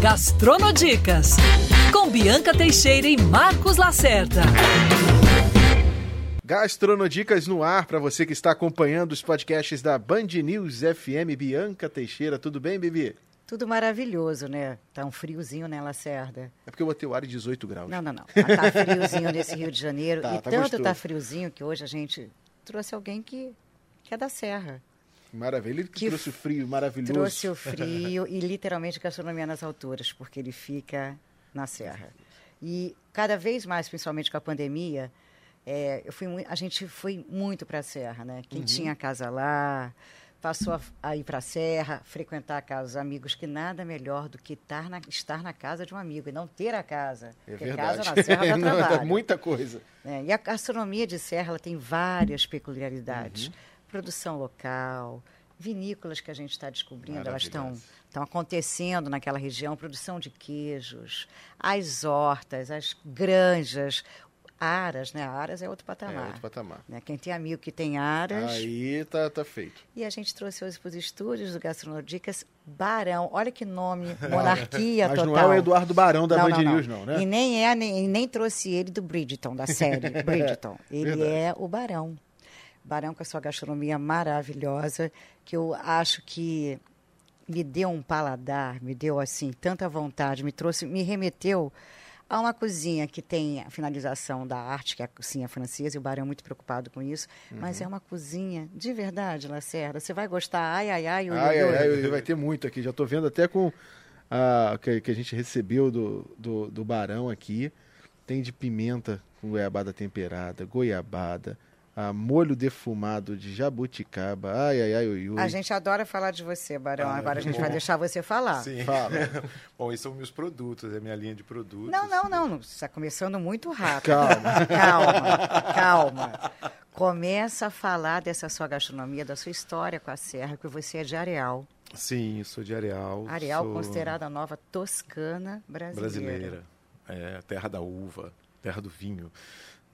Gastronodicas, com Bianca Teixeira e Marcos Lacerda. Gastronodicas no ar para você que está acompanhando os podcasts da Band News FM. Bianca Teixeira, tudo bem, Bibi? Tudo maravilhoso, né? Tá um friozinho, né, Lacerda? É porque eu botei o ar em 18 graus. Não, não, não. Mas tá friozinho nesse Rio de Janeiro. Tá, e tá tanto gostoso. tá friozinho que hoje a gente trouxe alguém que, que é da Serra. Maravilha. Ele que Que trouxe o frio maravilhoso. Trouxe o frio e literalmente gastronomia nas alturas, porque ele fica na Serra. E cada vez mais, principalmente com a pandemia, é, eu fui a gente foi muito para a Serra, né? Uhum. Quem tinha casa lá passou a, a ir para a Serra, frequentar a casa dos amigos, que nada melhor do que estar na, estar na casa de um amigo e não ter a casa. É Porque verdade. casa na Serra dá Não, dá trabalho. muita coisa. É, e a gastronomia de Serra ela tem várias peculiaridades. Uhum. Produção local, vinícolas que a gente está descobrindo, elas estão estão acontecendo naquela região, produção de queijos, as hortas, as granjas, aras, né? Aras é outro É patamar. outro patamar. né? Quem tem amigo que tem aras. Aí tá, tá feito. E a gente trouxe hoje para os estúdios do Gastronodicas Barão. Olha que nome, monarquia Mas total. não é o Eduardo Barão da Não, Band News, não, né? E nem é, nem, nem trouxe ele do Bridgeton, da série Bridgeton. Ele verdade. é o Barão. Barão com a sua gastronomia maravilhosa, que eu acho que me deu um paladar, me deu assim tanta vontade, me trouxe, me remeteu a uma cozinha que tem a finalização da arte, que é a cozinha francesa, e o Barão é muito preocupado com isso, Uhum. mas é uma cozinha de verdade, Lacerda. Você vai gostar, ai, ai, ai, ui, Ai, ui, ai, ui. ai, vai ter muito aqui. Já tô vendo até com a que, que a gente recebeu do, do, do Barão aqui. Tem de pimenta com goiabada temperada, goiabada, a molho defumado de jabuticaba. Ai, ai, ai, ui, ui. A gente adora falar de você, Barão. Ah, Agora a gente bom. vai deixar você falar. Sim. Fala. Bom, esses são meus produtos, é a minha linha de produtos. Não, não, não. não. Você está começando muito rápido. Calma. Calma, calma. Começa a falar dessa sua gastronomia, da sua história com a Serra, que você é de Areal. Sim, eu sou de Areal. Areal, sou considerada a nova Toscana brasileira. brasileira. É, terra da uva, terra do vinho.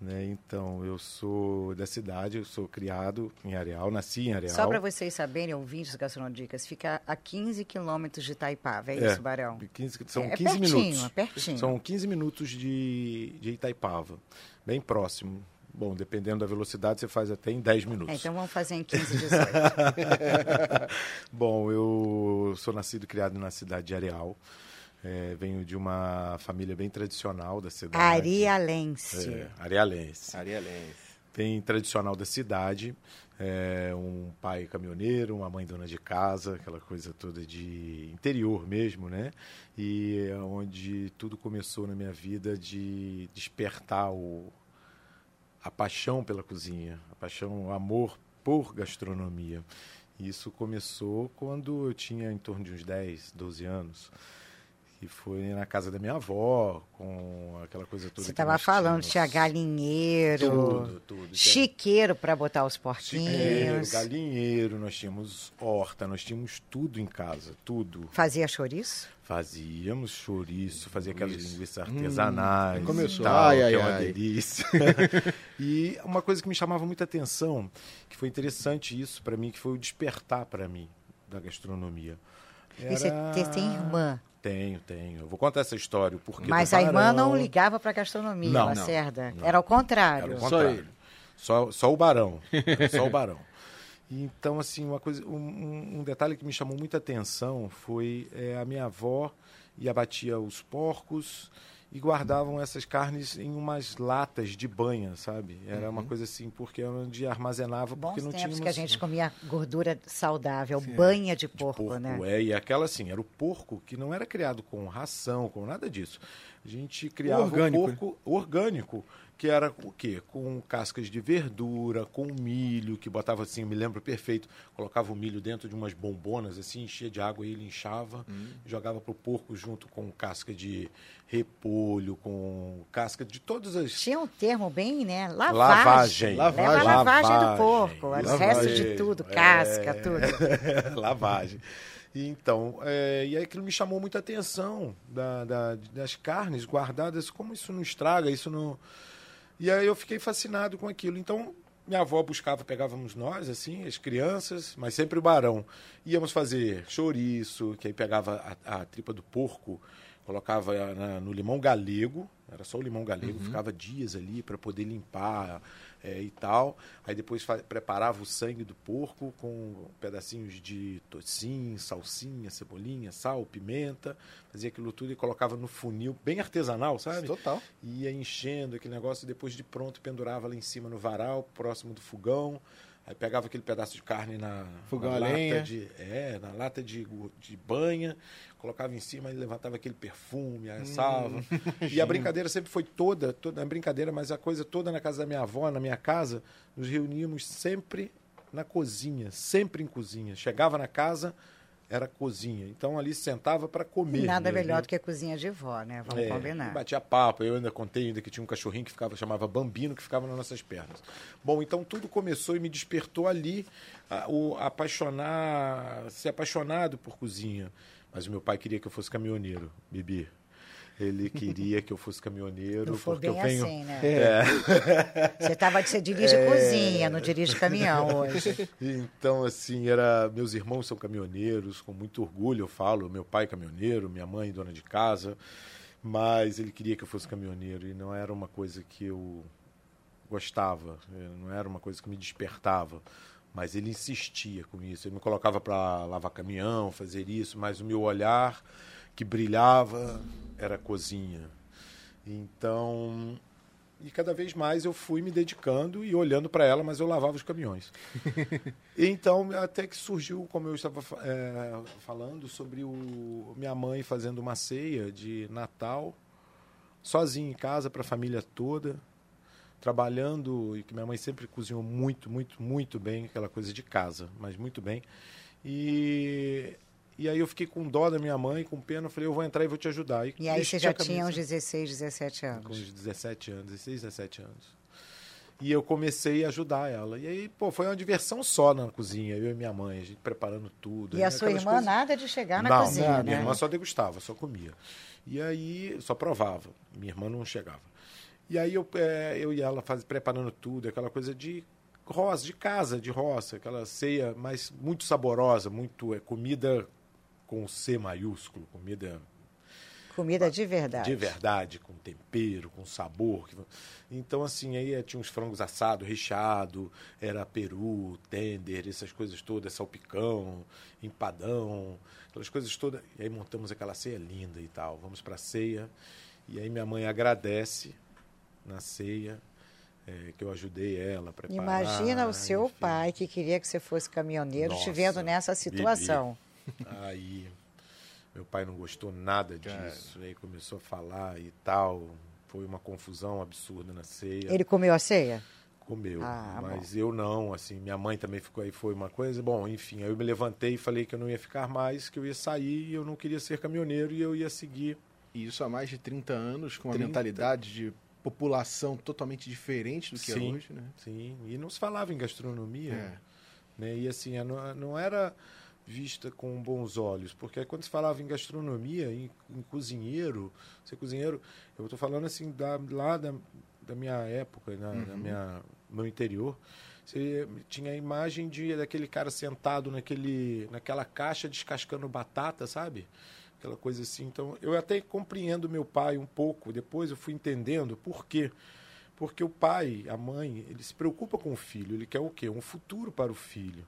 Né? Então, eu sou da cidade, eu sou criado em Areal, nasci em Areal. Só para vocês saberem, ouvintes Gastronodicas, fica a 15 quilômetros de Itaipava, é, É, isso, Barão? 15, são É 15 pertinho, minutos. é pertinho. São 15 minutos de, de Itaipava, bem próximo. Bom, dependendo da velocidade, você faz até em 10 minutos. É, então vamos fazer em 15, 18. Bom, eu sou nascido e criado na cidade de Areal. É, venho de uma família bem tradicional da cidade. Arialense. É, arealense. Arialense. Bem tradicional da cidade. É, um pai caminhoneiro, uma mãe dona de casa, aquela coisa toda de interior mesmo, né? E é onde tudo começou na minha vida de despertar o, a paixão pela cozinha, a paixão, o amor por gastronomia. Isso começou quando eu tinha em torno de uns 10, 12 anos. E foi na casa da minha avó, com aquela coisa toda Você que estava falando, tínhamos. tinha galinheiro, Tudo, tudo. chiqueiro para botar os Chiqueiro, porquinhos. galinheiro, nós tínhamos horta, nós tínhamos tudo em casa, tudo. Fazia chouriço? Fazíamos chouriço, fazia aquelas Chouriço. linguiças artesanais. Hum, começou. e Tal, Ai, que ai, é uma ai. delícia. e uma coisa que me chamava muita atenção, que foi interessante isso para mim, que foi o despertar para mim da gastronomia. E você Era- te- tem irmã, Tenho, tenho. Eu vou contar essa história. o porquê mas a irmã não ligava para gastronomia, Não, não, Lacerda. não. Era ao contrário. Era o Só contrário. ele. Só, só o barão. Era só o barão. Então, assim, uma coisa, um- um, detalhe que me chamou muita atenção foi é, a minha avó ia abatia os porcos e guardavam essas carnes em umas latas de banha, sabe? Era uma coisa assim, porque era onde armazenava, Bons porque não tempos tínhamos... que a gente comia gordura saudável, banha de de porco, porco, né? é, e aquela assim, era o porco que não era criado com ração, com nada disso. A gente criava Orgânico, o porco orgânico, que era o quê? Com cascas de verdura, com milho, que botava assim, eu me lembro perfeito, colocava o milho dentro de umas bombonas, assim, enchia de água e ele inchava, Hum. jogava pro porco junto com casca de repolho, com casca de todas as Tinha um termo bem, né? Lavagem. Lavagem. Lavagem. lavagem do Lavagem. porco, o resto Lavagem. de tudo, É. casca, tudo. lavagem. E Então, é, e aí aquilo me chamou muita atenção da, da- das carnes guardadas, como isso não estraga, isso não. E aí eu fiquei fascinado com aquilo. Então, minha avó buscava, pegávamos nós, assim, as crianças, mas sempre o barão. Íamos fazer chouriço, que aí pegava a, a tripa do porco, colocava na, no limão galego, era só o limão galego, uhum. ficava dias ali para poder limpar é, e tal. Aí depois preparava o sangue do porco com pedacinhos de tocim, salsinha, cebolinha, sal, pimenta, fazia aquilo tudo e colocava no funil, bem artesanal, sabe? Total. Ia enchendo aquele negócio e depois de pronto pendurava lá em cima no varal, próximo do fogão. Aí pegava aquele pedaço de carne na, Fogão na lata de é, na lata de, de banha, colocava em cima e levantava aquele perfume, assava. Hum, e a brincadeira sempre foi toda, toda a brincadeira, mas a coisa toda na casa da minha avó, na minha casa, nos reuníamos sempre na cozinha, sempre em cozinha. Chegava na casa, era cozinha. Então ali sentava para comer. Nada mesmo, melhor do que a cozinha de vó, né? Vamos é, combinar. Batia papo. Eu ainda contei ainda que tinha um cachorrinho que ficava chamava Bambino que ficava nas nossas pernas. Bom, então tudo começou e me despertou ali a, o apaixonar, ser apaixonado por cozinha. Mas o meu pai queria que eu fosse caminhoneiro, Bibi. Ele queria que eu fosse caminhoneiro. Não foi bem eu venho... assim, né? É. Você, tava, você dirige é... cozinha, não dirige caminhão hoje. Então, assim, era meus irmãos são caminhoneiros, com muito orgulho eu falo. Meu pai é caminhoneiro, minha mãe dona de casa. Mas ele queria que eu fosse caminhoneiro e não era uma coisa que eu gostava, não era uma coisa que me despertava mas ele insistia com isso. Ele me colocava para lavar caminhão, fazer isso, mas o meu olhar que brilhava era a cozinha. Então, e cada vez mais eu fui me dedicando e olhando para ela, mas eu lavava os caminhões. então, até que surgiu, como eu estava é, falando, sobre o, minha mãe fazendo uma ceia de Natal, sozinha em casa, para a família toda, trabalhando, e que minha mãe sempre cozinhou muito, muito, muito bem, aquela coisa de casa, mas muito bem. E e aí eu fiquei com dó da minha mãe, com pena, eu falei, eu vou entrar e vou te ajudar. E, e aí você já tinha uns 16, 17 anos? Com uns 17 anos, 16, 17 anos. E eu comecei a ajudar ela. E aí, pô, foi uma diversão só na cozinha, eu e minha mãe, a gente preparando tudo. E a sua irmã coisas... nada de chegar na não, cozinha, né? Minha irmã só degustava, só comia. E aí, só provava. Minha irmã não chegava. E aí eu, é, eu e ela faz, preparando tudo, aquela coisa de roça, de casa, de roça, aquela ceia, mas muito saborosa, muito é, comida com C maiúsculo, comida Comida de verdade. De verdade, com tempero, com sabor. Então, assim, aí eh, tinha uns frangos assados, recheado, era peru, tender, essas coisas todas, salpicão, empadão, aquelas coisas todas. E aí montamos aquela ceia linda e tal. Vamos para a ceia. E aí minha mãe agradece na ceia. É, que eu ajudei ela a preparar. Imagina o seu enfim. pai que queria que você fosse caminhoneiro Nossa, te vendo nessa situação. Aí meu pai não gostou nada disso, aí começou a falar e tal. Foi uma confusão absurda na ceia. Ele comeu a ceia? Comeu, ah, mas bom. eu não, assim, minha mãe também ficou aí, foi uma coisa. Bom, enfim, aí eu me levantei e falei que eu não ia ficar mais, que eu ia sair e eu não queria ser caminhoneiro e eu ia seguir. E isso há mais de 30 anos, com 30. uma mentalidade de população totalmente diferente do que sim, é hoje, né? Sim, e não se falava em gastronomia, é. né? E assim, não, não era vista com bons olhos, porque quando se falava em gastronomia, em, em cozinheiro, ser cozinheiro, eu estou falando assim da, lá da, da minha época, na, uhum. da minha meu interior, você tinha a imagem de daquele cara sentado naquele, naquela caixa descascando batata, sabe? Aquela coisa assim. Então, eu até compreendo meu pai um pouco. Depois eu fui entendendo por quê. Porque o pai, a mãe, ele se preocupa com o filho. Ele quer o quê? Um futuro para o filho.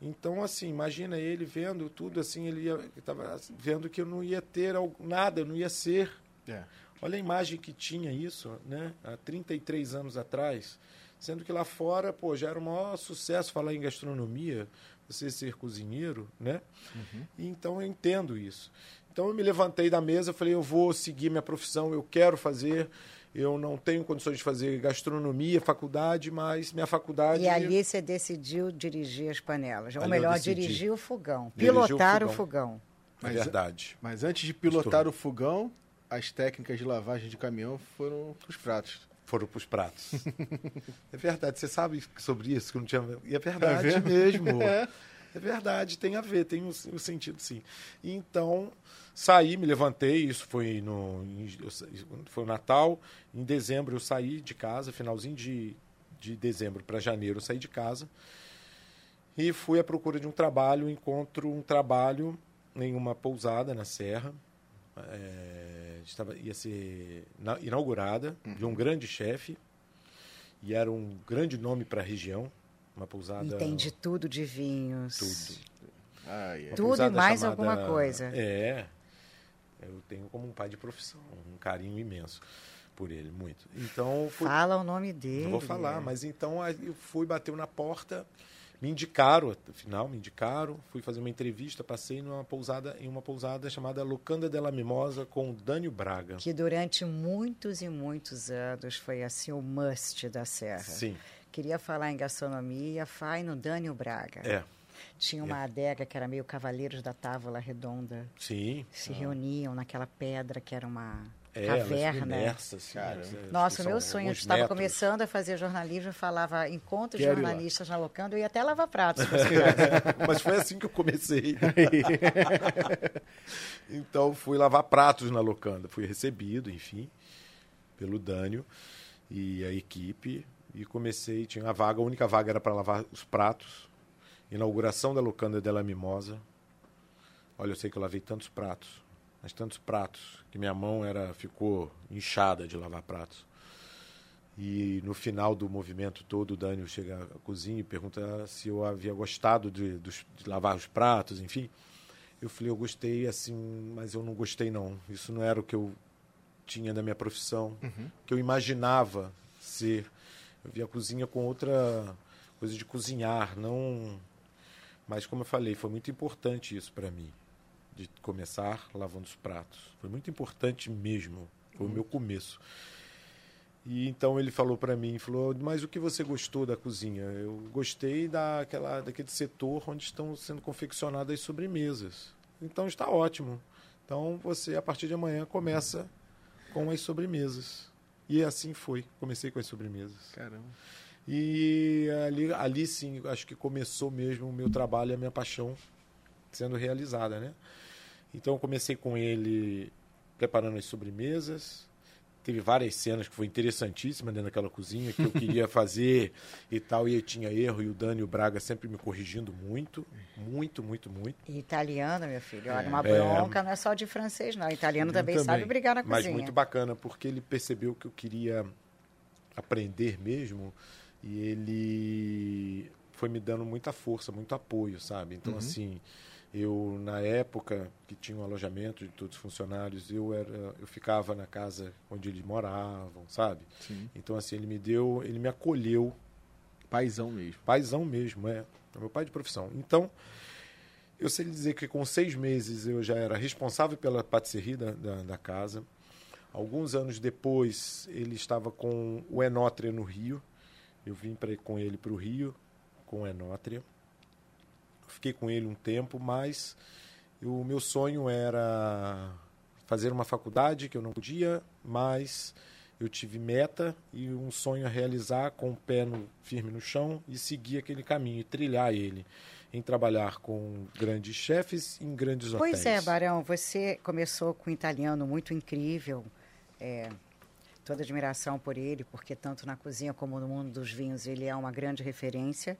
Então, assim, imagina ele vendo tudo assim, ele estava vendo que eu não ia ter nada, eu não ia ser. É. Olha a imagem que tinha isso, né? Há 33 anos atrás. Sendo que lá fora, pô, já era o maior sucesso falar em gastronomia, você ser cozinheiro, né? Uhum. Então eu entendo isso. Então eu me levantei da mesa, falei, eu vou seguir minha profissão, eu quero fazer eu não tenho condições de fazer gastronomia, faculdade, mas minha faculdade. E ali você decidiu dirigir as panelas. Ou melhor, dirigir o fogão. Pilotar o fogão. O fogão. É verdade. Mas antes de pilotar Estou. o fogão, as técnicas de lavagem de caminhão foram para os pratos. Foram para os pratos. é verdade. Você sabe sobre isso? Que não tinha... E é verdade é mesmo. É. é verdade, tem a ver, tem o um sentido sim. Então, Saí, me levantei, isso foi no foi o Natal. Em dezembro eu saí de casa, finalzinho de de dezembro para janeiro eu saí de casa e fui à procura de um trabalho. Encontro um trabalho em uma pousada na Serra. É, estava, ia ser inaugurada uhum. de um grande chefe e era um grande nome para a região. Uma pousada. E tem de tudo de vinhos. Tudo. Ah, yeah. Tudo e mais chamada, alguma coisa. É. Eu tenho como um pai de profissão, um carinho imenso por ele, muito. Então fui... fala o nome dele. Não vou falar, mas então eu fui bateu na porta, me indicaram, afinal me indicaram, fui fazer uma entrevista, passei numa pousada em uma pousada chamada Locanda della Mimosa com Dânio Braga, que durante muitos e muitos anos foi assim o must da Serra. Sim. Queria falar em gastronomia, vai no Dânio Braga. É. Tinha uma é. adega que era meio Cavaleiros da Távola Redonda. Sim. Se ah. reuniam naquela pedra que era uma é, caverna. Imersas, cara. Nossa, o meu sonho, eu estava metros. começando a fazer jornalismo, falava encontros Quero jornalistas na Locando, eu ia até lavar pratos. Mas foi assim que eu comecei. então, fui lavar pratos na Locanda. Fui recebido, enfim, pelo Dânio e a equipe. E comecei, tinha uma vaga, a única vaga era para lavar os pratos. Inauguração da Locanda della Mimosa. Olha, eu sei que eu lavei tantos pratos mas tantos pratos que minha mão era ficou inchada de lavar pratos. E no final do movimento todo, o Daniel chega à cozinha e pergunta se eu havia gostado de, de, de lavar os pratos, enfim. Eu falei, eu gostei assim, mas eu não gostei não. Isso não era o que eu tinha na minha profissão, uhum. que eu imaginava ser. Eu vi a cozinha com outra coisa de cozinhar, não. Mas como eu falei, foi muito importante isso para mim de começar lavando os pratos. Foi muito importante mesmo. Foi uhum. o meu começo. E então ele falou para mim, falou: "Mas o que você gostou da cozinha?" Eu gostei daquela daquele setor onde estão sendo confeccionadas as sobremesas. Então está ótimo. Então você a partir de amanhã começa com as sobremesas. E assim foi. Comecei com as sobremesas. Caramba. E ali, ali sim, acho que começou mesmo o meu trabalho, a minha paixão sendo realizada, né? Então eu comecei com ele preparando as sobremesas. Teve várias cenas que foi interessantíssima dentro daquela cozinha que eu queria fazer e tal, e tinha erro, e o Dani e o Braga sempre me corrigindo muito, muito, muito, muito. E italiano, meu filho, olha, uma bronca é... não é só de francês, não. Italiano também, também, sabe brigar na cozinha. Mas muito bacana, porque ele percebeu que eu queria aprender mesmo, e ele foi me dando muita força, muito apoio, sabe? Então, uhum. assim, eu, na época que tinha um alojamento de todos os funcionários, eu, era, eu ficava na casa onde eles moravam, sabe? Sim. Então, assim, ele me deu, ele me acolheu. Paizão mesmo. Paizão mesmo, é. É meu pai de profissão. Então, eu sei dizer que com seis meses eu já era responsável pela patisserie da, da, da casa. Alguns anos depois, ele estava com o Enótria no Rio. Eu vim pra, com ele para o Rio, com o Enótria fiquei com ele um tempo, mas o meu sonho era fazer uma faculdade que eu não podia, mas eu tive meta e um sonho a realizar com o pé no, firme no chão e seguir aquele caminho e trilhar ele em trabalhar com grandes chefes em grandes pois hotéis. Pois é, Barão, você começou com um italiano muito incrível, é, toda admiração por ele, porque tanto na cozinha como no mundo dos vinhos ele é uma grande referência.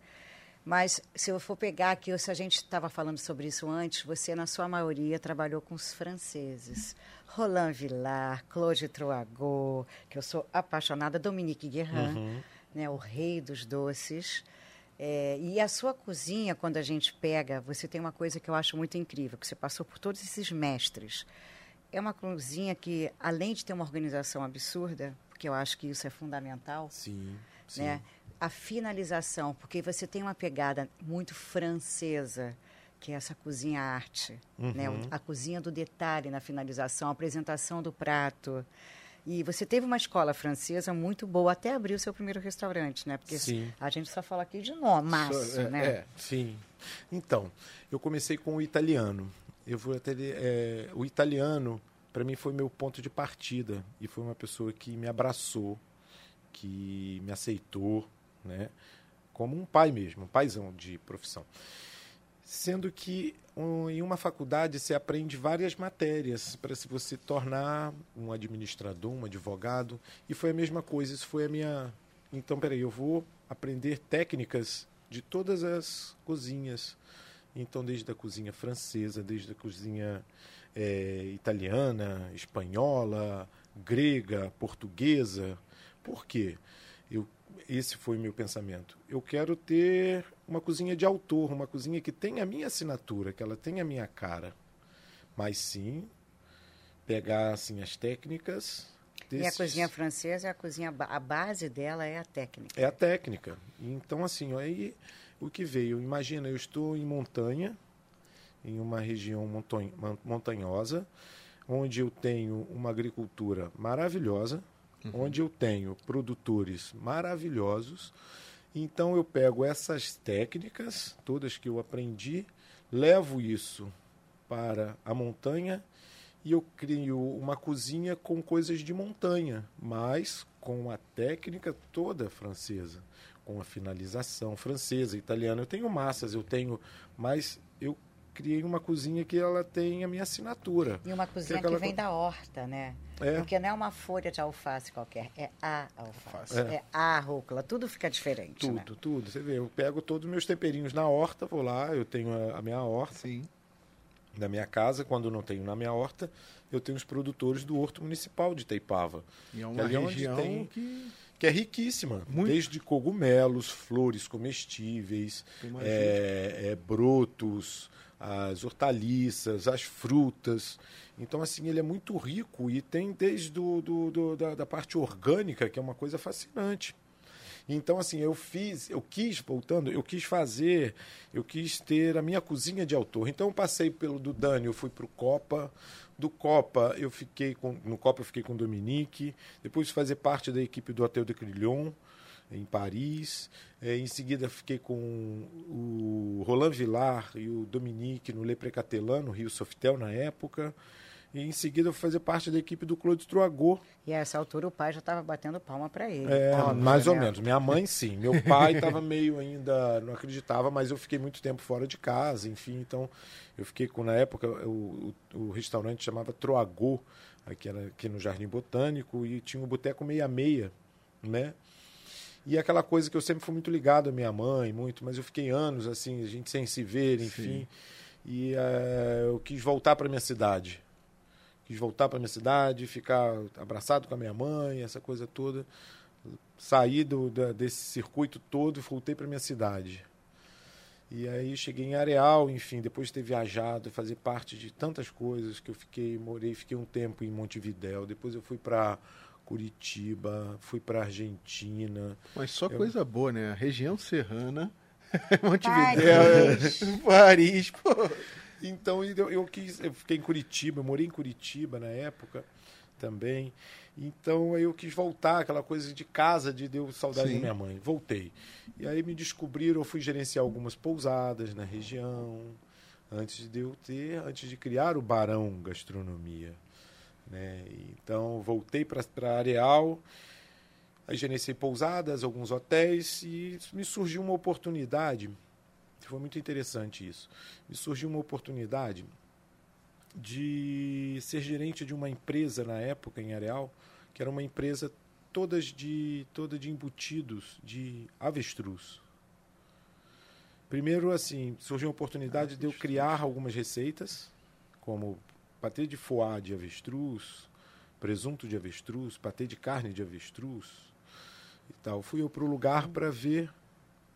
Mas se eu for pegar aqui, se a gente estava falando sobre isso antes, você, na sua maioria, trabalhou com os franceses. Roland Villard, Claude Troagot, que eu sou apaixonada, Dominique Guerrin, uhum. né, o rei dos doces. É, e a sua cozinha, quando a gente pega, você tem uma coisa que eu acho muito incrível, que você passou por todos esses mestres. É uma cozinha que, além de ter uma organização absurda, porque eu acho que isso é fundamental, sim, sim. Né, a finalização, porque você tem uma pegada muito francesa, que é essa cozinha arte, uhum. né? a cozinha do detalhe na finalização, a apresentação do prato. E você teve uma escola francesa muito boa, até abriu seu primeiro restaurante, né? Porque sim. a gente só fala aqui de nome, massa, é, né? É, sim. Então, eu comecei com o italiano. Eu vou até é, o italiano para mim foi meu ponto de partida e foi uma pessoa que me abraçou, que me aceitou, né? como um pai mesmo, um paizão de profissão. Sendo que um, em uma faculdade se aprende várias matérias para se você tornar um administrador, um advogado, e foi a mesma coisa, isso foi a minha então peraí, eu vou aprender técnicas de todas as cozinhas. Então, desde a cozinha francesa, desde a cozinha é, italiana, espanhola, grega, portuguesa. Por quê? Esse foi meu pensamento. Eu quero ter uma cozinha de autor, uma cozinha que tenha a minha assinatura, que ela tenha a minha cara. Mas sim, pegar assim as técnicas. Desses... E a cozinha francesa, a cozinha a base dela é a técnica. É a técnica. Então assim, aí o que veio, imagina, eu estou em montanha, em uma região montanhosa, onde eu tenho uma agricultura maravilhosa, uhum. onde eu tenho produtores maravilhosos. Então eu pego essas técnicas, todas que eu aprendi, levo isso para a montanha e eu crio uma cozinha com coisas de montanha, mas com a técnica toda francesa, com a finalização francesa, italiana. Eu tenho massas, eu tenho, mas eu criei uma cozinha que ela tem a minha assinatura. E uma cozinha que, é que vem da horta, né? É. Porque não é uma folha de alface qualquer, é a alface, é, é a rúcula, tudo fica diferente. Tudo, né? tudo. Você vê, eu pego todos os meus temperinhos na horta, vou lá, eu tenho a, a minha horta. Sim. Na minha casa, quando não tenho na minha horta, eu tenho os produtores do Horto Municipal de Teipava. E é uma região tem, que... que é riquíssima. Muito. Desde cogumelos, flores comestíveis, é, é, brotos, as hortaliças, as frutas. Então, assim, ele é muito rico e tem desde do, do, do da, da, parte orgânica, que é uma coisa fascinante. Então, assim, eu fiz, eu quis, voltando, eu quis fazer, eu quis ter a minha cozinha de autor. Então, eu passei pelo do Dani, eu fui para o Copa. Do Copa, eu fiquei com, no Copa eu fiquei com o Dominique. Depois fazer parte da equipe do Hotel de Crillon em Paris. É, em seguida, fiquei com o Roland Villar e o Dominique no Le Précatelan, no Rio Softel, na época. E em seguida, eu fui fazer parte da equipe do Claude Troagot. E a essa altura, o pai já estava batendo palma para ele. É, mais ou menos. Minha mãe, sim. Meu pai estava meio ainda, não acreditava, mas eu fiquei muito tempo fora de casa, enfim. Então, eu fiquei com, na época, o, o, o restaurante chamava Troagot, aqui, era, aqui no Jardim Botânico, e tinha um boteco meia-meia, né? E aquela coisa que eu sempre fui muito ligado à minha mãe, muito, mas eu fiquei anos assim, a gente sem se ver, enfim. Sim. E uh, eu quis voltar para minha cidade. Quis voltar para minha cidade, ficar abraçado com a minha mãe, essa coisa toda. Saí do, da, desse circuito todo e voltei para minha cidade. E aí cheguei em Areal, enfim, depois de ter viajado, fazer parte de tantas coisas que eu fiquei, morei, fiquei um tempo em Montevidéu, depois eu fui para Curitiba, fui para Argentina. Mas só eu... coisa boa, né? A região serrana, Montevidéu, Paris, Paris pô. Então eu, eu, quis, eu fiquei em Curitiba, eu morei em Curitiba na época também. Então eu quis voltar, aquela coisa de casa, de deu saudade Sim. da minha mãe. Voltei. E aí me descobriram, eu fui gerenciar algumas pousadas na região, antes de eu ter, antes de criar o Barão Gastronomia. Né? Então, voltei para Areal, aí gerenciei pousadas, alguns hotéis, e me surgiu uma oportunidade, foi muito interessante isso, me surgiu uma oportunidade de ser gerente de uma empresa na época em Areal, que era uma empresa todas de toda de embutidos de avestruz. Primeiro assim, surgiu a oportunidade de eu criar algumas receitas, como patê de foie de avestruz, presunto de avestruz, patê de carne de avestruz e tal. Fui eu para o lugar para ver,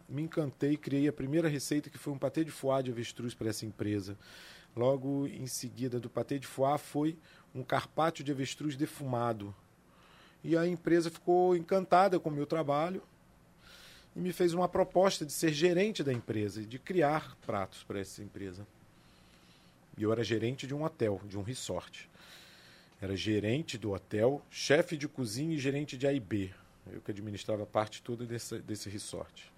me encantei, criei a primeira receita que foi um patê de foie de avestruz para essa empresa. Logo em seguida do patê de foie foi um carpaccio de avestruz defumado. E a empresa ficou encantada com o meu trabalho e me fez uma proposta de ser gerente da empresa e de criar pratos para essa empresa. E eu era gerente de um hotel, de um resort. Era gerente do hotel, chefe de cozinha e gerente de AIB. Eu que administrava parte toda desse, desse resort.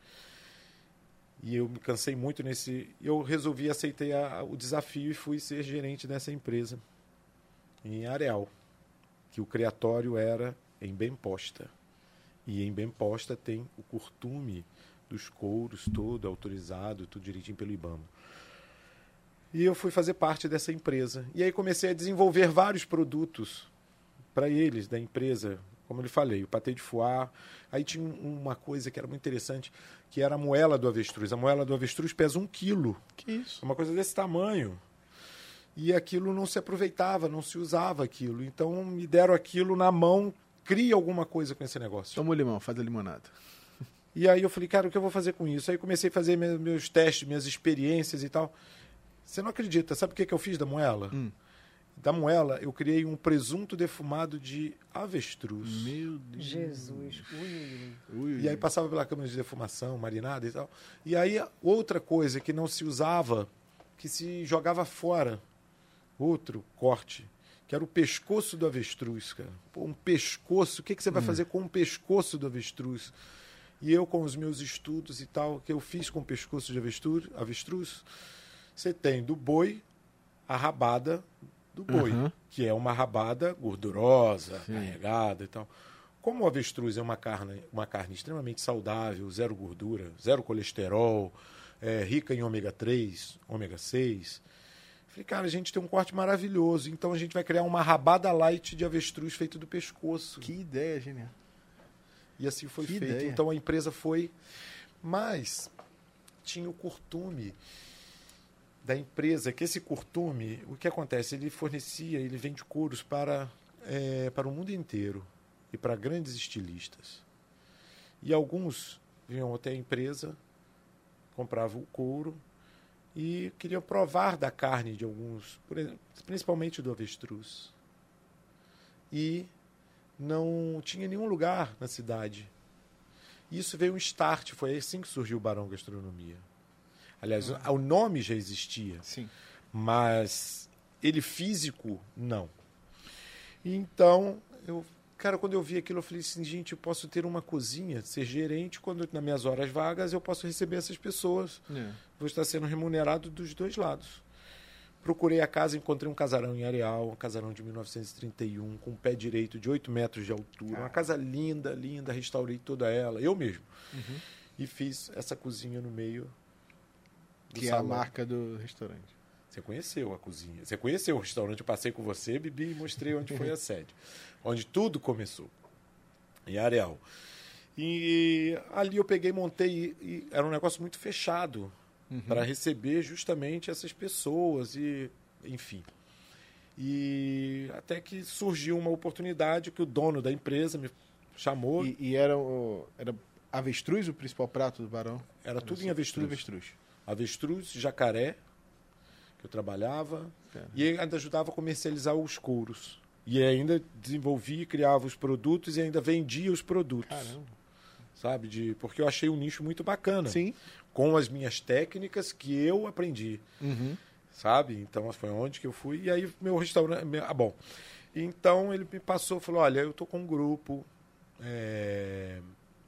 E eu me cansei muito nesse. Eu resolvi, aceitei a, o desafio e fui ser gerente dessa empresa em Areal, que o criatório era em Bemposta. E em Bemposta tem o curtume dos couros todo autorizado, tudo direitinho pelo IBAMA. E eu fui fazer parte dessa empresa. E aí comecei a desenvolver vários produtos para eles, da empresa. como eu lhe falei, o patê de foie. Aí tinha um- uma coisa que era muito interessante, que era a moela do avestruz. A moela do avestruz pesa um quilo. Que isso? Uma coisa desse tamanho. E aquilo não se aproveitava, não se usava aquilo. Então me deram aquilo na mão, cria alguma coisa com esse negócio. Toma o limão, faz a limonada. E aí eu falei, cara, o que eu vou fazer com isso? Aí comecei a fazer me- meus testes, minhas experiências e tal. Você não acredita, sabe o que, que eu fiz da moela? Hum. Da moela, eu criei um presunto defumado de avestruz. Meu Deus. Jesus. Ui, ui, E aí passava pela câmara de defumação, marinada e tal. E aí outra coisa que não se usava, que se jogava fora, outro corte, que era o pescoço do avestruz, cara. Pô, um pescoço, o que, que você vai fazer com o pescoço do avestruz? E eu com os meus estudos e tal, que eu fiz com o pescoço de avestruz, avestruz você tem do boi a rabada do boi, Uhum. que é uma rabada gordurosa, Sim. carregada e tal. Como o avestruz é uma carne, uma carne extremamente saudável, zero gordura, zero colesterol, é, rica em ômega 3, ômega 6, falei, cara, a gente tem um corte maravilhoso, então a gente vai criar uma rabada light de avestruz feito do pescoço. Que ideia genial. E assim foi Que feito. ideia. Então a empresa foi. Mas tinha o curtume da empresa, que esse curtume, o que acontece? Ele fornecia, ele vende couros para, eh, para o mundo inteiro e para grandes estilistas. E alguns vinham até a empresa, compravam o couro e queriam provar da carne de alguns, principalmente do avestruz. E não tinha nenhum lugar na cidade. Isso veio um start, foi assim que surgiu o Barão Gastronomia. Aliás, o nome já existia, Sim. mas ele físico, não. Então, eu, cara, quando eu vi aquilo, eu falei assim, gente, eu posso ter uma cozinha, ser gerente, quando nas minhas horas vagas eu posso receber essas pessoas. É. Vou estar sendo remunerado dos dois lados. Procurei a casa, encontrei um casarão em Areal, um casarão de 1931, com um pé direito de 8 metros de altura. Uma casa linda, linda, restaurei toda ela, eu mesmo. Uhum. E fiz essa cozinha no meio Que é a marca do restaurante. Você conheceu a cozinha. Você conheceu o restaurante. Eu passei com você, bebi e mostrei onde foi a sede. Onde tudo começou. Em Areal. E ali eu peguei, montei. E, era um negócio muito fechado para receber justamente essas pessoas e enfim. E até que surgiu uma oportunidade que o dono da empresa me chamou. E, e era, o, era avestruz o principal prato do Barão? era tudo em Tudo avestruz. Avestruz. Jacaré, que eu trabalhava. Cara. E ainda ajudava a comercializar os couros. E ainda desenvolvia, criava os produtos e ainda vendia os produtos. Caramba. Sabe? De, porque eu achei um nicho muito bacana. Sim. Com as minhas técnicas que eu aprendi. Uhum. Sabe? Então foi onde que eu fui. E aí meu restaurante. meu- Ah, bom. Então ele me passou, falou: olha, eu tô com um grupo. é,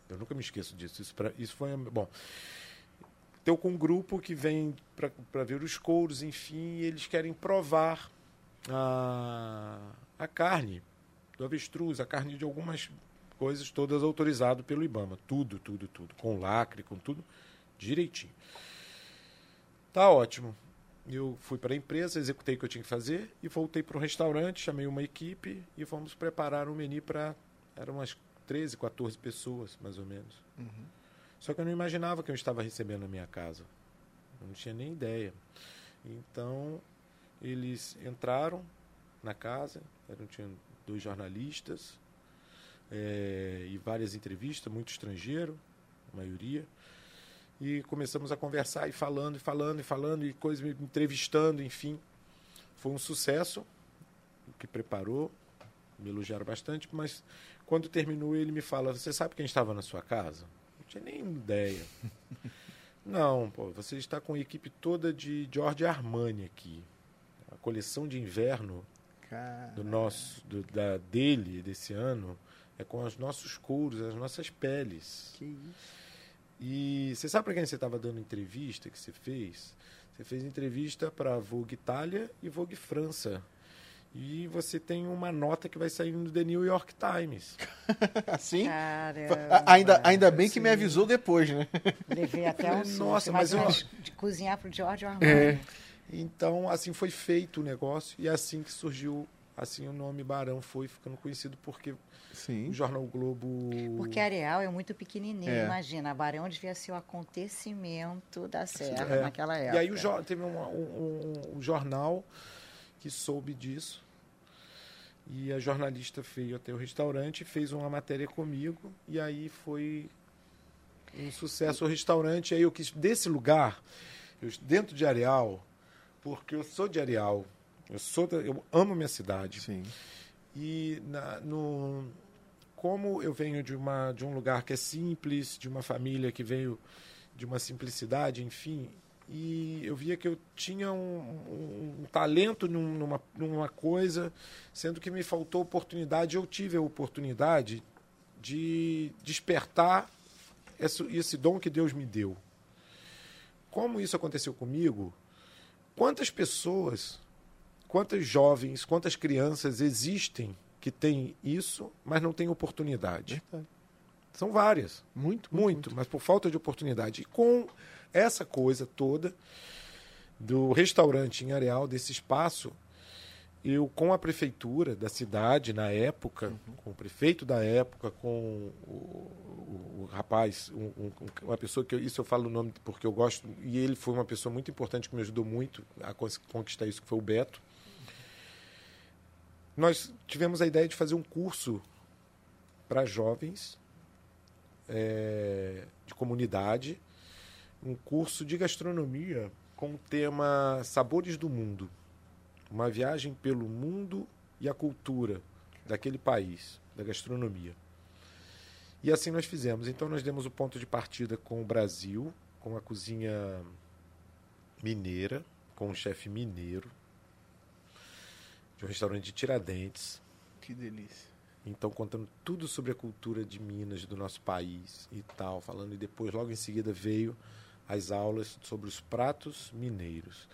Eu nunca me esqueço disso. Isso, pra- isso foi. Bom. Estou com um grupo que vem para ver os couros, enfim, eles querem provar a, a carne do avestruz, a carne de algumas coisas todas autorizado pelo IBAMA. Tudo, tudo, tudo. Com lacre, com tudo direitinho. Tá ótimo. Eu fui para a empresa, executei o que eu tinha que fazer e voltei para o restaurante, chamei uma equipe e fomos preparar um menu para. Eram umas 13, 14 pessoas, mais ou menos. Só que eu não imaginava que eu estava recebendo na minha casa. Eu não tinha nem ideia. Então, eles entraram na casa, eram, tinham dois jornalistas eh, e várias entrevistas, muito estrangeiro, a maioria. E começamos a conversar e falando, e falando, e falando, e coisas, me entrevistando, enfim. Foi um sucesso, o que preparou, me elogiaram bastante, mas quando terminou ele me fala, você sabe quem estava na sua casa? Não tinha nem ideia. Não, pô, você está com a equipe toda de George Armani aqui. A coleção de inverno Cara. do nosso, do, da, dele, desse ano, é com os nossos couros, as nossas peles. Que isso. E você sabe para quem você estava dando entrevista que você fez? Você fez entrevista para Vogue Itália e Vogue França. E você tem uma nota que vai sair no The New York Times. Assim? Caramba. Ainda, ainda bem que me avisou depois, né? Levei até um. Nossa, mas eu- de cozinhar pro George Armani. É. Então, assim foi feito o negócio e é assim que surgiu assim o nome Barão foi ficando conhecido porque Sim. o Jornal Globo. Porque Areal é muito pequenininho, É. imagina. Barão devia ser o acontecimento da Serra É. naquela época. E aí o jo- teve um, um- um jornal que soube disso. E a jornalista veio até o restaurante, fez uma matéria comigo, e aí foi um sucesso o restaurante. Aí eu quis, desse lugar, eu, dentro de Areal, porque eu sou de Areal, eu, sou da- eu amo minha cidade. Sim. E na- no, como eu venho de, uma, de um lugar que é simples, de uma família que veio de uma simplicidade, enfim, e eu via que eu tinha um, um- um talento num- numa, numa coisa, sendo que me faltou oportunidade, eu tive a oportunidade de despertar esse, esse dom que Deus me deu. Como isso aconteceu comigo? Quantas pessoas quantas jovens, quantas crianças existem que têm isso, mas não têm oportunidade? Verdade. São várias, Muito, muito, mas por falta de oportunidade. E com essa coisa toda do restaurante em Areal, desse espaço, eu com a prefeitura da cidade na época, com o prefeito da época, com o, o- o rapaz, um- um- uma pessoa que eu, isso eu falo o nome porque eu gosto, e ele foi uma pessoa muito importante que me ajudou muito a conquistar isso, que foi o Beto. Nós tivemos a ideia de fazer um curso para jovens é, de comunidade, um curso de gastronomia com o tema Sabores do Mundo. Uma viagem pelo mundo e a cultura daquele país, da gastronomia. E assim nós fizemos. Então nós demos o ponto de partida com o Brasil, com a cozinha mineira, com um chefe mineiro, de um restaurante de Tiradentes. Que delícia. Então, contando tudo sobre a cultura de Minas, do nosso país e tal, falando, e depois, logo em seguida, veio as aulas sobre os pratos mineiros.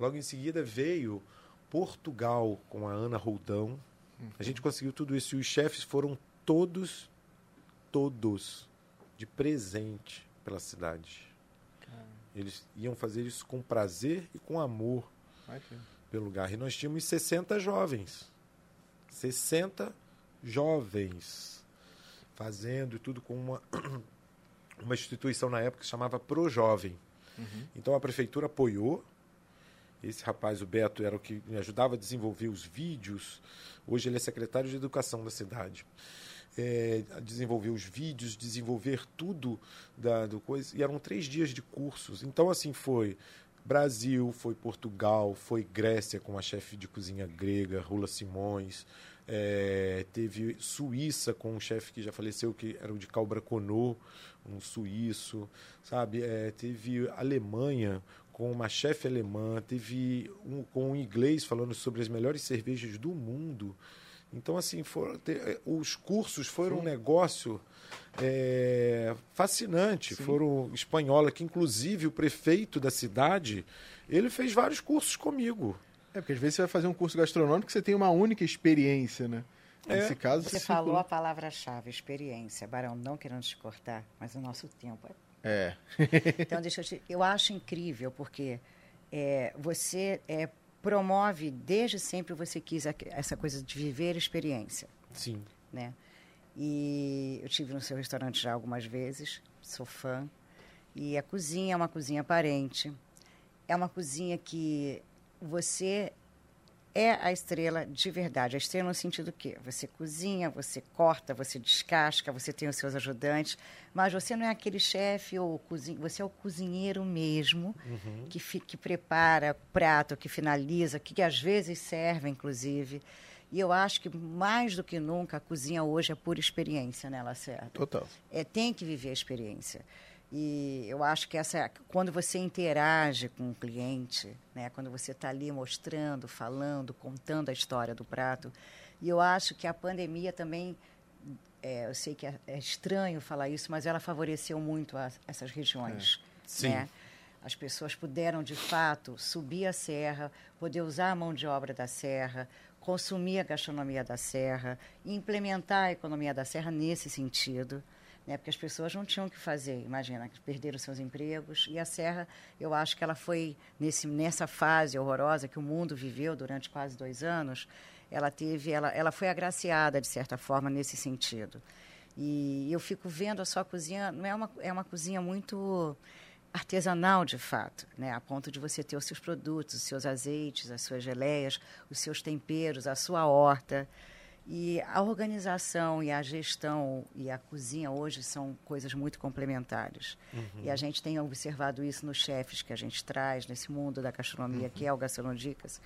Logo em seguida veio Portugal com a Ana Roldão. A gente conseguiu tudo isso e os chefes foram todos, todos de presente pela cidade. Eles iam fazer isso com prazer e com amor pelo lugar. E nós tínhamos 60 jovens. 60 jovens fazendo e tudo com uma, uma instituição na época que chamava Pro Jovem. Então a prefeitura apoiou. Esse rapaz, o Beto, era o que me ajudava a desenvolver os vídeos. Hoje ele é secretário de educação da cidade. É, desenvolver os vídeos, desenvolver tudo da do coisa. E eram três dias de cursos. Então, assim, foi Brasil, foi Portugal, foi Grécia com a chefe de cozinha grega, Rula Simões. É, teve Suíça com um chefe que já faleceu, que era o de Calbraconô, um suíço, sabe? É, teve Alemanha com uma chefe alemã, teve um, com um inglês falando sobre as melhores cervejas do mundo. Então, assim, foram, te- eh, os cursos foram um negócio é, fascinante. Foram espanhola, que inclusive o prefeito da cidade, ele fez vários cursos comigo. É, porque às vezes você vai fazer um curso gastronômico que você tem uma única experiência, né? É. Nesse caso, Você circula- falou a palavra-chave, experiência. Barão, não querendo te cortar, mas o nosso tempo é É. Então, deixa eu te... Eu acho incrível, porque é, você é, promove, desde sempre você quis a- essa coisa de viver experiência, Sim. né? E eu tive no seu restaurante já algumas vezes, sou fã. E a cozinha é uma cozinha aparente. É uma cozinha que você é a estrela de verdade. A estrela no sentido que você cozinha, você corta, você descasca, você tem os seus ajudantes, mas você não é aquele chefe ou cozinheiro, você é o cozinheiro mesmo, que, fi- que prepara o prato, que finaliza, que, às vezes serve, inclusive. E eu acho que mais do que nunca a cozinha hoje é pura experiência, né, Lacerda? Total. é, tem que viver a experiência. E eu acho que essa, quando você interage com o cliente, né, quando você está ali mostrando, falando, contando a história do prato, e eu acho que a pandemia também, é, eu sei que é, é estranho falar isso, mas ela favoreceu muito a- essas regiões. Sim. Né? As pessoas puderam, de fato, subir a serra, poder usar a mão de obra da serra, consumir a gastronomia da serra, implementar a economia da serra nesse sentido. Né? Porque as pessoas não tinham o que fazer, imagina, perderam seus empregos. E a Serra, eu acho que ela foi nesse, nessa fase horrorosa que o mundo viveu durante quase dois anos. Ela teve, ela, ela foi agraciada de certa forma nesse sentido. E eu fico vendo a sua cozinha, não é uma, é uma cozinha muito artesanal de fato, né? a ponto de você ter os seus produtos, os seus azeites, as suas geleias, os seus temperos, a sua horta. E a organização e a gestão e a cozinha hoje são coisas muito complementares. Uhum. E a gente tem observado isso nos chefes que a gente traz nesse mundo da gastronomia, uhum. que é o Gastronodicas.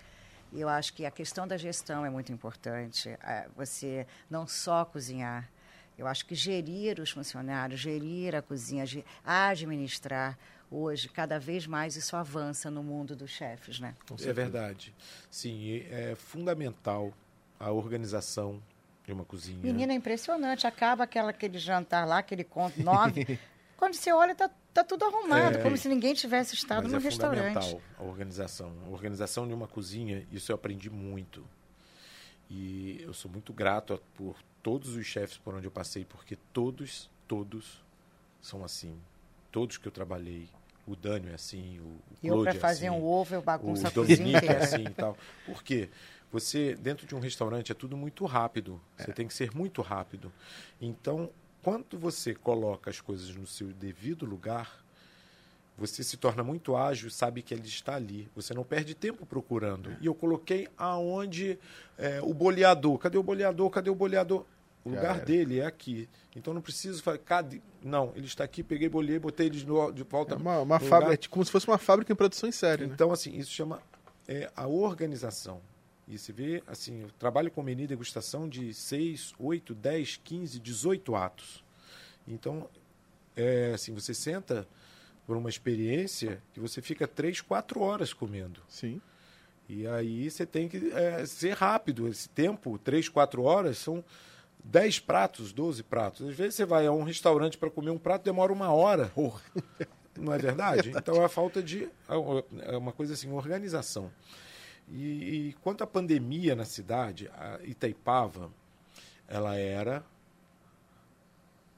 E eu acho que a questão da gestão é muito importante. É, você não só cozinhar, eu acho que gerir os funcionários, gerir a cozinha, administrar, hoje, cada vez mais isso avança no mundo dos chefes, né? É verdade. Sim, é fundamental a organização de uma cozinha. Menina, é impressionante. Acaba aquela, aquele jantar lá, aquele conto nove. Quando você olha, tá, tá tudo arrumado, é, como se ninguém tivesse estado no é restaurante. fundamental a organização. A organização de uma cozinha, isso eu aprendi muito. E eu sou muito grato por todos os chefes por onde eu passei, porque todos, todos são assim. Todos que eu trabalhei. O Dânio é assim, o, o E eu para fazer assim, um ovo eu bagunço a cozinha inteira. é assim e tal. Por quê? Você, dentro de um restaurante, é tudo muito rápido. Você é. tem que ser muito rápido. Então, quando você coloca as coisas no seu devido lugar, você se torna muito ágil sabe que ele está ali. Você não perde tempo procurando. É. E eu coloquei aonde é, o boleador. Cadê o boleador? Cadê o boleador? O lugar dele é aqui. Então não preciso falar. Cadê? Não, ele está aqui, peguei, bolhei, botei ele de, de volta. É uma, uma fábrica, é como se fosse uma fábrica em produção em série. Então, né? assim, isso chama é, a organização. E você vê, assim, eu trabalho com menu degustação de 6, 8, 10, 15, 18 atos. Então, é, assim, você senta por uma experiência que você fica 3, 4 horas comendo. Sim. E aí você tem que é, ser rápido. Esse tempo, 3, 4 horas, são 10 pratos, 12 pratos. Às vezes você vai a um restaurante para comer um prato, demora uma hora. Não é verdade? Então é a falta de. É uma coisa assim, organização. E, e quanto à pandemia na cidade, a Itaipava, ela era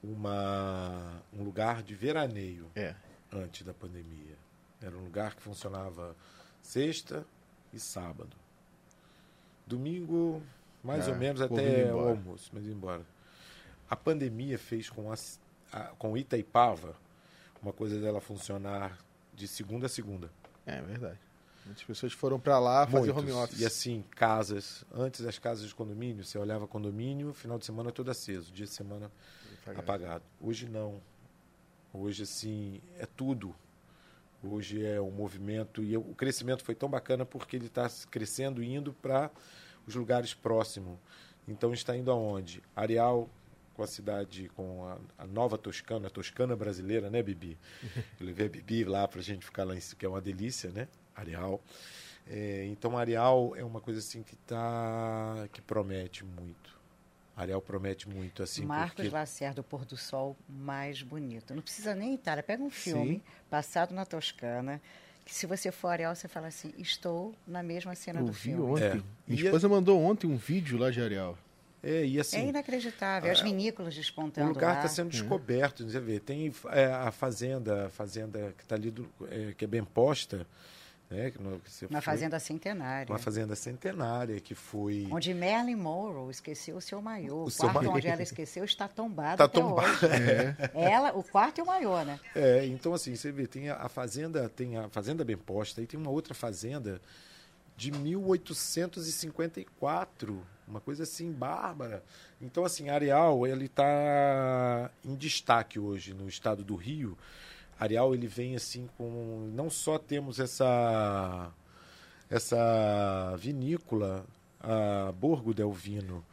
uma, um lugar de veraneio é. antes da pandemia. Era um lugar que funcionava sexta e sábado. Domingo, mais é, ou menos até o almoço, mas embora. A pandemia fez com, a, a, com Itaipava uma coisa dela funcionar de segunda a segunda. É verdade. Muitas pessoas foram para lá fazer Muitos. home office. E assim, casas. Antes das casas de condomínio, você olhava condomínio, final de semana todo aceso, dia de semana apagado. apagado. Hoje não. Hoje, assim, é tudo. Hoje é um movimento. E o crescimento foi tão bacana porque ele está crescendo e indo para os lugares próximos. Então está indo aonde? Areal, com a cidade, com a, a, nova Toscana, a Toscana brasileira, né, Bibi? Eu levei a Bibi lá para a gente ficar lá, em, que é uma delícia, né? Areal. É, então, Areal é uma coisa assim que tá, que promete muito. Areal promete muito assim. Marcos porque... Lacerda, do pôr do sol mais bonito. Não precisa nem Itália. Pega um filme Sim. passado na Toscana. Que se você for Areal, você fala assim: estou na mesma cena Eu do filme. Ontem. É. Minha esposa mandou ontem um vídeo lá de Areal. É, e assim, é inacreditável, as vinícolas despontando. O lugar está sendo descoberto, você vê. Tem é, a fazenda, a fazenda que está ali, do, é, que é bem posta, né? Uma fazenda centenária. Uma fazenda centenária que foi. Onde Marilyn Monroe esqueceu o seu maiô. O, o quarto onde ela esqueceu está tombado. Está tombado. É. Ela, o quarto e o maiô, né? É, então assim, você vê, tem a, fazenda, tem a fazenda bem posta, e tem uma outra fazenda de 1854, uma coisa assim bárbara. Então assim, Areal, ele está em destaque hoje no estado do Rio Arial ele vem assim com não só temos essa essa vinícola a Borgo del Vino.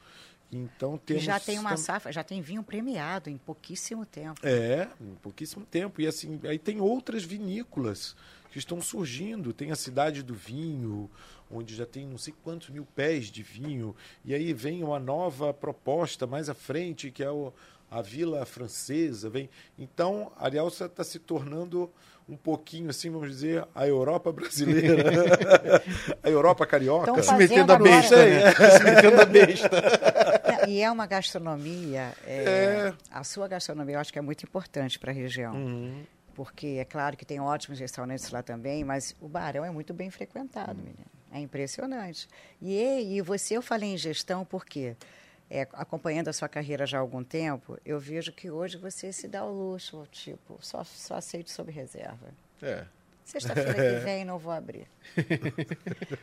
Então temos e já tem uma safra, já tem vinho premiado em pouquíssimo tempo. É, em pouquíssimo tempo e assim, aí tem outras vinícolas que estão surgindo, tem a cidade do vinho, onde já tem não sei quantos mil pés de vinho, e aí vem uma nova proposta mais à frente, que é o, a Vila Francesa, vem. Então, Arialça está se tornando um pouquinho, assim, vamos dizer, a Europa brasileira. a Europa carioca. Se metendo a besta, né? Se metendo a besta. e é uma gastronomia. É, É. A sua gastronomia eu acho que é muito importante para a região. Uhum. Porque é claro que tem ótimos restaurantes lá também, mas o Barão é muito bem frequentado, menina. É impressionante. E, e você, eu falei em gestão porque é, acompanhando a sua carreira já há algum tempo, eu vejo que hoje você se dá o luxo, tipo, só, só aceito sob reserva. É. Sexta-feira que vem não vou abrir.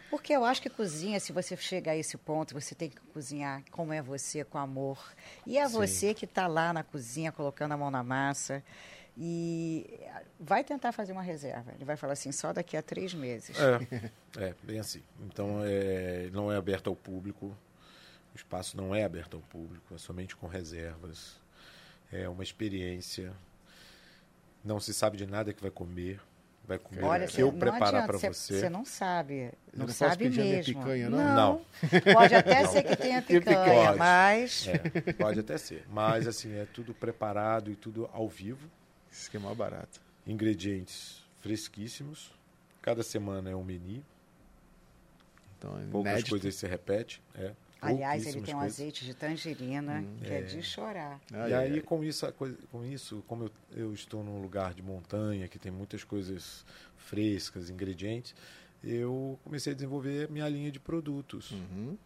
Porque eu acho que cozinha, se você chegar a esse ponto, você tem que cozinhar como é você, com amor. E é Sim. você que está lá na cozinha, colocando a mão na massa. E vai tentar fazer uma reserva. Ele vai falar assim, só daqui a três meses. É, é, bem assim. Então, é, não é aberto ao público. O espaço não é aberto ao público, é somente com reservas. É uma experiência. Não se sabe de nada que vai comer. Vai comer Olha, o que eu não preparar para você. Você não sabe. Não, não posso sabe pedir a minha mesmo. picanha, não? Não. Pode até ser que tenha picanha, picanha. mas... É, pode até ser. Mas, assim, é tudo preparado e tudo ao vivo. Isso que é mais barato. Ingredientes fresquíssimos. Cada semana é um menu. Então, é Poucas inédito. coisas se repete. É, Aliás, ele tem um coisas. azeite de tangerina que é. É. de chorar. Ai, e ai, aí, com isso, com isso como eu, eu estou num lugar de montanha, que tem muitas coisas frescas, ingredientes, eu comecei a desenvolver minha linha de produtos. Uhum.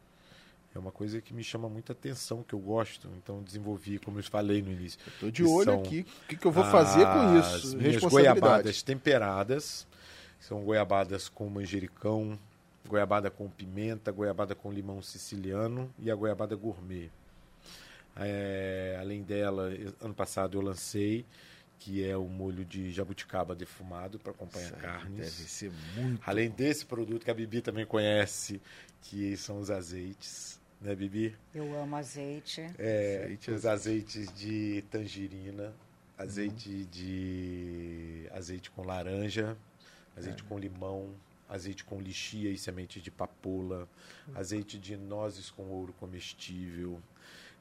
É uma coisa que me chama muita atenção, que eu gosto. Então, desenvolvi, como eu falei no início. Tô de olho aqui. O que, que eu vou fazer com as isso? minhas Responsabilidade. goiabadas temperadas. São goiabadas com manjericão, goiabada com pimenta, goiabada com limão siciliano e a goiabada gourmet. É, além dela, ano passado eu lancei, que é o molho de jabuticaba defumado para acompanhar Isso carnes. Deve ser muito. Além desse produto que a Bibi também conhece, que são os azeites, né, Bibi? Eu amo azeite. É, Azeite, os azeites de tangerina, azeite de azeite com laranja, azeite com limão, azeite com lixia e semente de papoula, azeite de nozes com ouro comestível,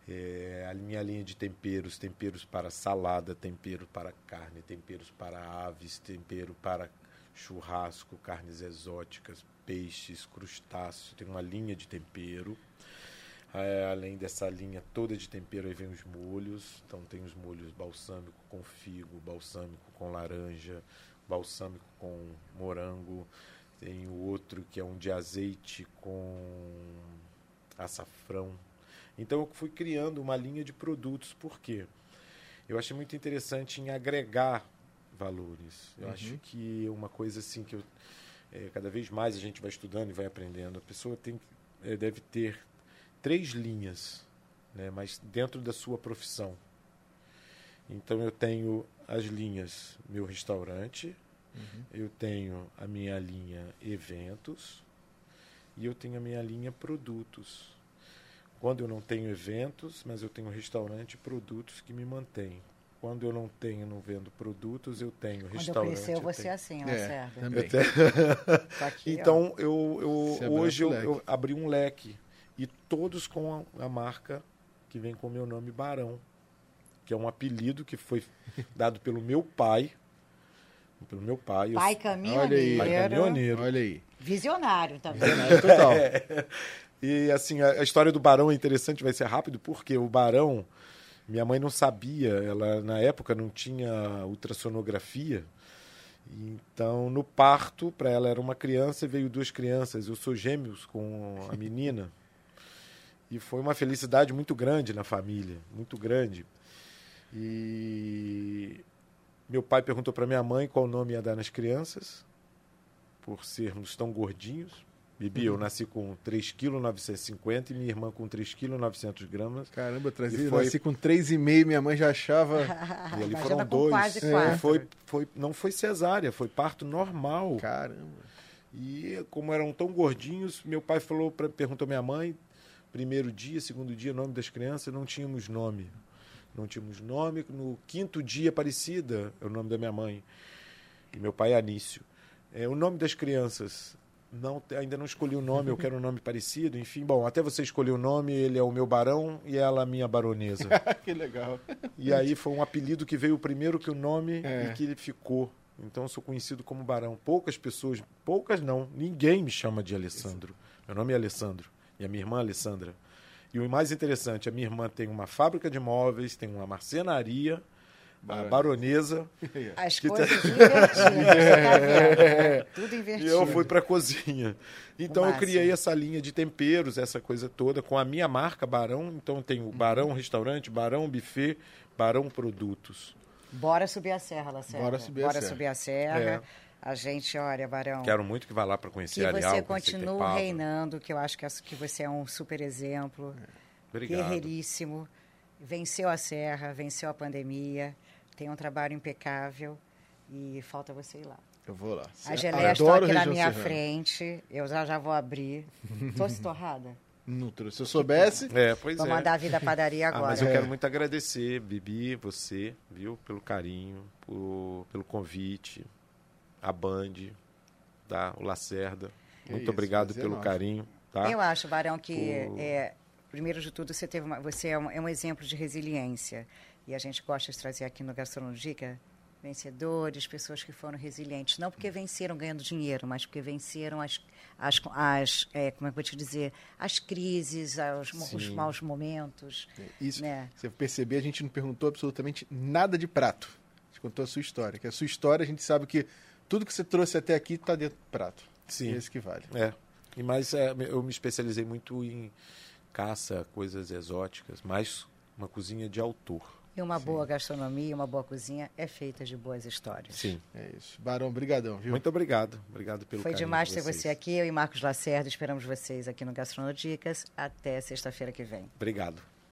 é, a minha linha de temperos, temperos para salada, tempero para carne, temperos para aves, tempero para churrasco, carnes exóticas, peixes, crustáceos, tem uma linha de tempero. É, além dessa linha toda de tempero, aí vem os molhos. Então tem os molhos balsâmico com figo, balsâmico com laranja, balsâmico com morango. Tem o outro que é um de azeite com açafrão. Então eu fui criando uma linha de produtos. Por quê? Eu achei muito interessante em agregar valores. Eu Uhum. acho que uma coisa assim que eu, é, cada vez mais a gente vai estudando e vai aprendendo. A pessoa tem, é, deve ter três linhas, né, mas dentro da sua profissão. Então eu tenho as linhas meu restaurante, eu tenho a minha linha eventos e eu tenho a minha linha produtos. Quando eu não tenho eventos, mas eu tenho restaurante e produtos que me mantêm. Quando eu não tenho, não vendo produtos, eu tenho Quando restaurante. crescer, eu vou ser tenho- assim, É, Lacerda. também. Eu tenho- aqui, então, eu, eu- Você abriu hoje eu, eu abri um leque. E todos com a, a marca que vem com o meu nome Barão. Que é um apelido que foi dado pelo meu pai. Pelo meu pai. Pai sou- Olha aí. pai caminhoneiro. caminhoneiro. Olha aí. Visionário, vendo? É, total. E assim, a, a história do Barão é interessante, vai ser rápido, porque o Barão, minha mãe não sabia, ela na época não tinha ultrassonografia. Então, no parto, para ela era uma criança e veio duas crianças. Eu sou gêmeos com a menina. E foi uma felicidade muito grande na família, muito grande. E meu pai perguntou para minha mãe qual nome ia dar nas crianças, por sermos tão gordinhos. Bibi, eu nasci com 3,950 kg e minha irmã com 3,900 gramas. Caramba, trazia. E foi- Nasci com 3,5, minha mãe já achava. E ali Imagina foram com dois. quase É, foi, foi, não foi cesárea, foi parto normal. Caramba. E como eram tão gordinhos, meu pai falou, pra, perguntou à minha mãe, primeiro dia, segundo dia, nome das crianças, não tínhamos nome. Não tínhamos nome. No quinto dia, Aparecida, é o nome da minha mãe. E meu pai, Anício. É, o nome das crianças, não, ainda não escolhi o nome, eu quero um nome parecido. Enfim, bom, até você escolher o nome, ele é o meu barão e ela a minha baronesa. que legal. E aí foi um apelido que veio primeiro que o nome É. e que ele ficou. Então eu sou conhecido como Barão. Poucas pessoas, poucas não, ninguém me chama de Alessandro. Meu nome é Alessandro e a minha irmã Alessandra. E o mais interessante, a minha irmã tem uma fábrica de móveis, tem uma marcenaria, a baronesa. As coisas invertidas, tá vendo? Tudo E invertido. eu fui para a cozinha. Então eu criei essa linha de temperos, essa coisa toda, com a minha marca Barão. Então tem o Barão Restaurante, Barão Buffet, Barão Produtos. Bora subir a serra, Lacerda. Bora subir a Bora serra. subir a serra. É. A gente, olha, Barão, Quero muito que vá lá para conhecer que Areal, você conhecer continue reinando, que eu acho que, que você é um super exemplo. Obrigado. Guerreiríssimo. Venceu a serra, venceu a pandemia, tem um trabalho impecável e falta você ir lá. Eu vou lá. A geleia está aqui na minha serrana. frente, eu já, já vou abrir. Tô torrada. Não trouxe. Se eu soubesse, É, pois Vou é. mandar a vida à padaria Ah, agora. mas eu É. quero muito agradecer, Bibi, você, viu, pelo carinho, por- pelo convite, a Band, tá, o Lacerda. Que muito isso, obrigado é pelo nosso. carinho, tá? Eu acho, Barão, que O- é, primeiro de tudo você teve uma- você é um, é um exemplo de resiliência e a gente gosta de trazer aqui no Gastronomica vencedores, pessoas que foram resilientes, não porque venceram ganhando dinheiro, mas porque venceram as, as, as é, como é que eu vou te dizer, as crises, as- os maus momentos, isso. né? Você perceber, a gente não perguntou absolutamente nada de prato. A gente contou a sua história. Que a sua história, a gente sabe que tudo que você trouxe até aqui está dentro do prato. Sim. É isso que vale. É. E mais é, eu me especializei muito em caça, coisas exóticas, mais uma cozinha de autor. E uma boa gastronomia, uma boa cozinha é feita de boas histórias. Sim. É isso. Barão, brigadão, viu? Muito obrigado. Obrigado pelo Foi demais de ter vocês. você aqui, eu e Marcos Lacerda. Esperamos vocês aqui no Gastronodicas. Até sexta-feira que vem. Obrigado.